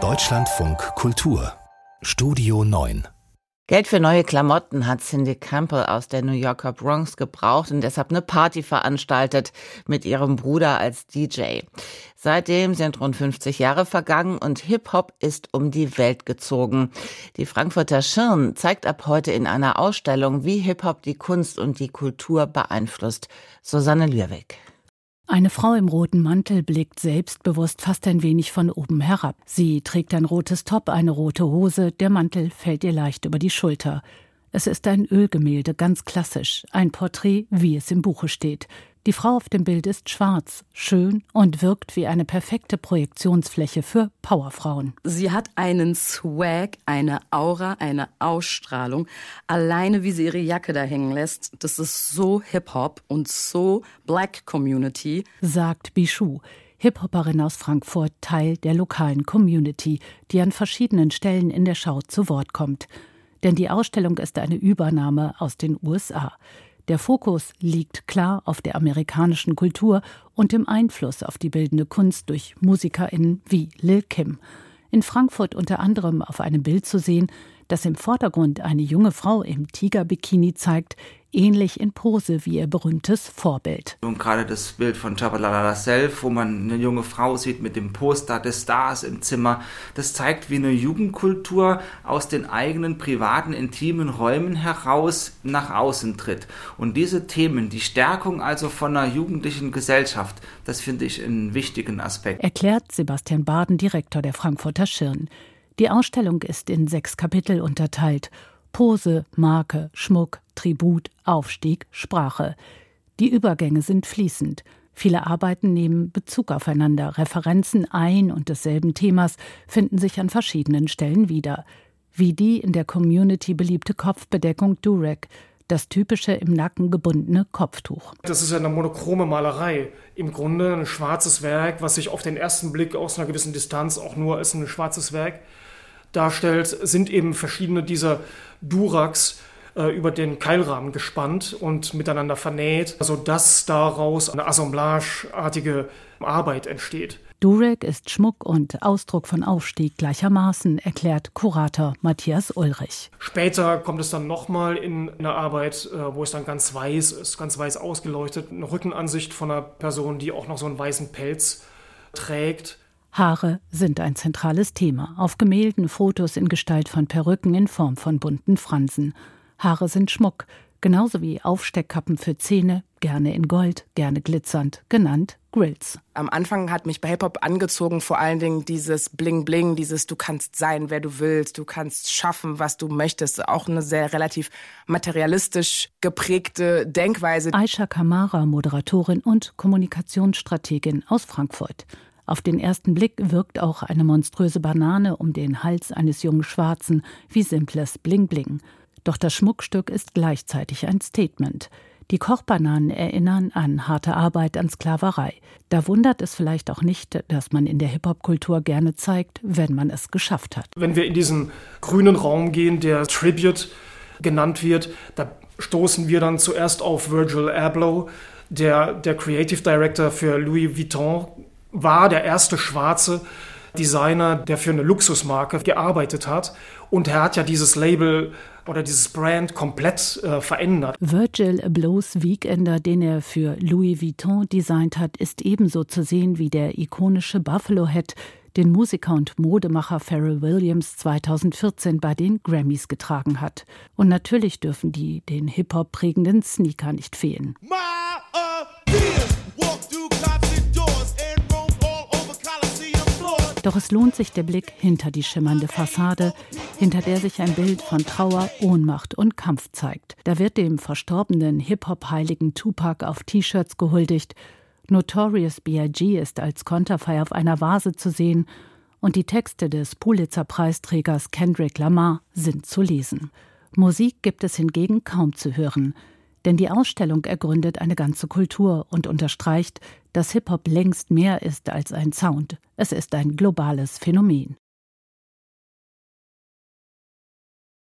Deutschlandfunk Kultur Studio 9 Geld für neue Klamotten hat Cindy Campbell aus der New Yorker Bronx gebraucht und deshalb eine Party veranstaltet mit ihrem Bruder als DJ. Seitdem sind rund 50 Jahre vergangen und Hip-Hop ist um die Welt gezogen. Die Frankfurter Schirn zeigt ab heute in einer Ausstellung, wie Hip-Hop die Kunst und die Kultur beeinflusst. Susanne Lürwig. Eine Frau im roten Mantel blickt selbstbewusst fast ein wenig von oben herab. Sie trägt ein rotes Top, eine rote Hose, der Mantel fällt ihr leicht über die Schulter. Es ist ein Ölgemälde, ganz klassisch, ein Porträt, wie es im Buche steht. Die Frau auf dem Bild ist schwarz, schön und wirkt wie eine perfekte Projektionsfläche für Powerfrauen. Sie hat einen Swag, eine Aura, eine Ausstrahlung. Alleine wie sie ihre Jacke da hängen lässt, das ist so Hip-Hop und so Black Community, sagt Bichou. Hip-Hopperin aus Frankfurt, Teil der lokalen Community, die an verschiedenen Stellen in der Schau zu Wort kommt. Denn die Ausstellung ist eine Übernahme aus den USA. Der Fokus liegt klar auf der amerikanischen Kultur und dem Einfluss auf die bildende Kunst durch MusikerInnen wie Lil Kim. In Frankfurt unter anderem auf einem Bild zu sehen, das im Vordergrund eine junge Frau im Tigerbikini zeigt, ähnlich in Pose wie ihr berühmtes Vorbild. Und gerade das Bild von Chabalala Self, wo man eine junge Frau sieht mit dem Poster des Stars im Zimmer, das zeigt, wie eine Jugendkultur aus den eigenen privaten, intimen Räumen heraus nach außen tritt. Und diese Themen, die Stärkung also von einer jugendlichen Gesellschaft, das finde ich einen wichtigen Aspekt. Erklärt Sebastian Baden, Direktor der Frankfurter Schirn. Die Ausstellung ist in sechs Kapitel unterteilt. Pose, Marke, Schmuck, Tribut, Aufstieg, Sprache. Die Übergänge sind fließend. Viele Arbeiten nehmen Bezug aufeinander. Referenzen ein und desselben Themas finden sich an verschiedenen Stellen wieder. Wie die in der Community beliebte Kopfbedeckung Durek, das typische im Nacken gebundene Kopftuch. Das ist ja eine monochrome Malerei. Im Grunde ein schwarzes Werk, was sich auf den ersten Blick aus einer gewissen Distanz auch nur als ein schwarzes Werk darstellt, sind eben verschiedene dieser Duraks äh, über den Keilrahmen gespannt und miteinander vernäht, sodass daraus eine assemblageartige Arbeit entsteht. Durek ist Schmuck und Ausdruck von Aufstieg gleichermaßen, erklärt Kurator Matthias Ulrich. Später kommt es dann nochmal in eine Arbeit, äh, wo es dann ganz weiß ist, ganz weiß ausgeleuchtet, eine Rückenansicht von einer Person, die auch noch so einen weißen Pelz trägt. Haare sind ein zentrales Thema. Auf Gemälden Fotos in Gestalt von Perücken in Form von bunten Fransen. Haare sind Schmuck, genauso wie Aufsteckkappen für Zähne, gerne in Gold, gerne glitzernd, genannt Grills. Am Anfang hat mich bei Hip-Hop angezogen vor allen Dingen dieses Bling-Bling, dieses du kannst sein, wer du willst, du kannst schaffen, was du möchtest. Auch eine sehr relativ materialistisch geprägte Denkweise. Aisha Kamara, Moderatorin und Kommunikationsstrategin aus Frankfurt. Auf den ersten Blick wirkt auch eine monströse Banane um den Hals eines jungen Schwarzen wie simples Bling-Bling. Doch das Schmuckstück ist gleichzeitig ein Statement. Die Kochbananen erinnern an harte Arbeit, an Sklaverei. Da wundert es vielleicht auch nicht, dass man in der Hip-Hop-Kultur gerne zeigt, wenn man es geschafft hat. Wenn wir in diesen grünen Raum gehen, der Tribute genannt wird, da stoßen wir dann zuerst auf Virgil Abloh, der der Creative Director für Louis Vuitton war der erste schwarze Designer, der für eine Luxusmarke gearbeitet hat. Und er hat ja dieses Label oder dieses Brand komplett äh, verändert. Virgil Ablohs Weekender, den er für Louis Vuitton designt hat, ist ebenso zu sehen wie der ikonische Buffalo Hat, den Musiker und Modemacher Pharrell Williams 2014 bei den Grammys getragen hat. Und natürlich dürfen die den Hip-Hop prägenden Sneaker nicht fehlen. My, Doch es lohnt sich der Blick hinter die schimmernde Fassade, hinter der sich ein Bild von Trauer, Ohnmacht und Kampf zeigt. Da wird dem verstorbenen Hip-Hop-Heiligen Tupac auf T-Shirts gehuldigt, Notorious B.I.G. ist als Konterfei auf einer Vase zu sehen und die Texte des Pulitzer-Preisträgers Kendrick Lamar sind zu lesen. Musik gibt es hingegen kaum zu hören. Denn die Ausstellung ergründet eine ganze Kultur und unterstreicht, dass Hip-Hop längst mehr ist als ein Sound. Es ist ein globales Phänomen.